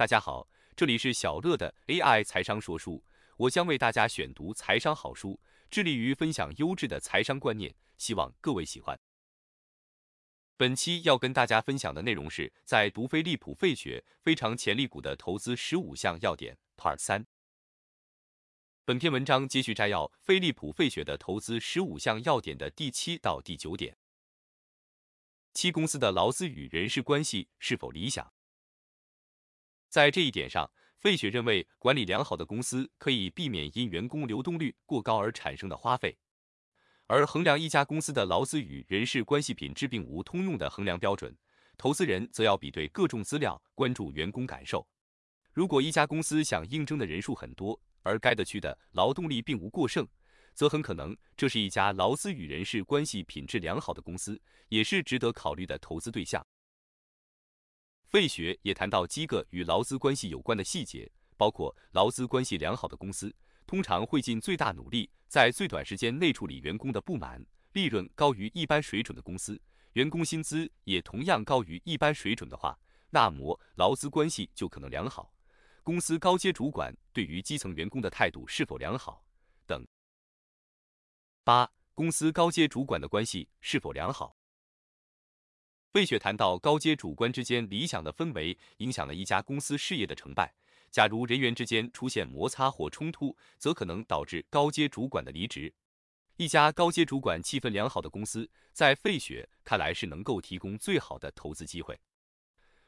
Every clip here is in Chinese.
大家好，这里是小乐的 AI 财商说书，我将为大家选读财商好书，致力于分享优质的财商观念，希望各位喜欢。本期要跟大家分享的内容是在读飞利浦费雪非常潜力股的投资十五项要点 Part 三。本篇文章接续摘要飞利浦费雪的投资十五项要点的第七到第九点。七公司的劳资与人事关系是否理想？在这一点上，费雪认为，管理良好的公司可以避免因员工流动率过高而产生的花费。而衡量一家公司的劳资与人事关系品质并无通用的衡量标准，投资人则要比对各种资料，关注员工感受。如果一家公司想应征的人数很多，而该地区的劳动力并无过剩，则很可能这是一家劳资与人事关系品质良好的公司，也是值得考虑的投资对象。费雪也谈到几个与劳资关系有关的细节，包括劳资关系良好的公司通常会尽最大努力在最短时间内处理员工的不满；利润高于一般水准的公司，员工薪资也同样高于一般水准的话，那么劳资关系就可能良好。公司高阶主管对于基层员工的态度是否良好等。八、公司高阶主管的关系是否良好？费雪谈到，高阶主管之间理想的氛围影响了一家公司事业的成败。假如人员之间出现摩擦或冲突，则可能导致高阶主管的离职。一家高阶主管气氛良好的公司，在费雪看来是能够提供最好的投资机会。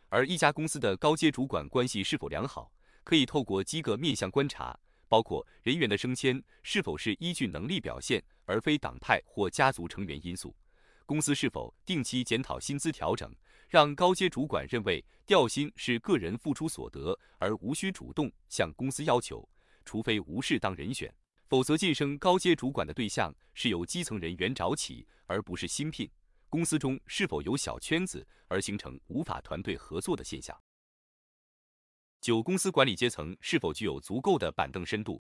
而一家公司的高阶主管关系是否良好，可以透过几个面向观察，包括人员的升迁是否是依据能力表现，而非党派或家族成员因素。公司是否定期检讨薪资调整，让高阶主管认为调薪是个人付出所得，而无需主动向公司要求？除非无适当人选，否则晋升高阶主管的对象是由基层人员找起，而不是新聘。公司中是否有小圈子而形成无法团队合作的现象？九、公司管理阶层是否具有足够的板凳深度？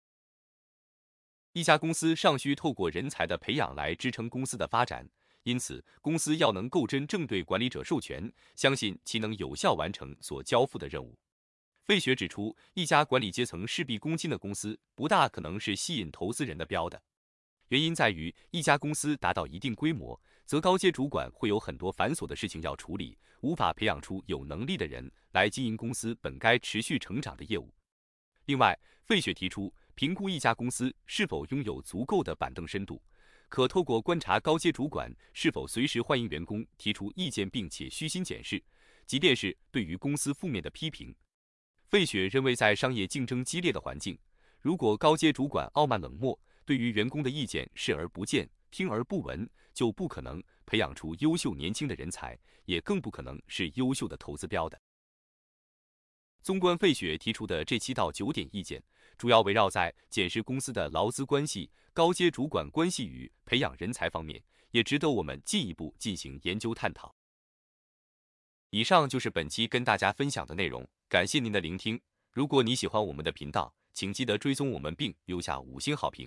一家公司尚需透过人才的培养来支撑公司的发展。因此，公司要能够真正对管理者授权，相信其能有效完成所交付的任务。费雪指出，一家管理阶层事必躬亲的公司，不大可能是吸引投资人的标的。原因在于，一家公司达到一定规模，则高阶主管会有很多繁琐的事情要处理，无法培养出有能力的人来经营公司本该持续成长的业务。另外，费雪提出，评估一家公司是否拥有足够的板凳深度。可透过观察高阶主管是否随时欢迎员工提出意见，并且虚心检视，即便是对于公司负面的批评。费雪认为，在商业竞争激烈的环境，如果高阶主管傲慢冷漠，对于员工的意见视而不见、听而不闻，就不可能培养出优秀年轻的人才，也更不可能是优秀的投资标的。纵观费雪提出的这七到九点意见。主要围绕在检视公司的劳资关系、高阶主管关系与培养人才方面，也值得我们进一步进行研究探讨。以上就是本期跟大家分享的内容，感谢您的聆听。如果你喜欢我们的频道，请记得追踪我们并留下五星好评。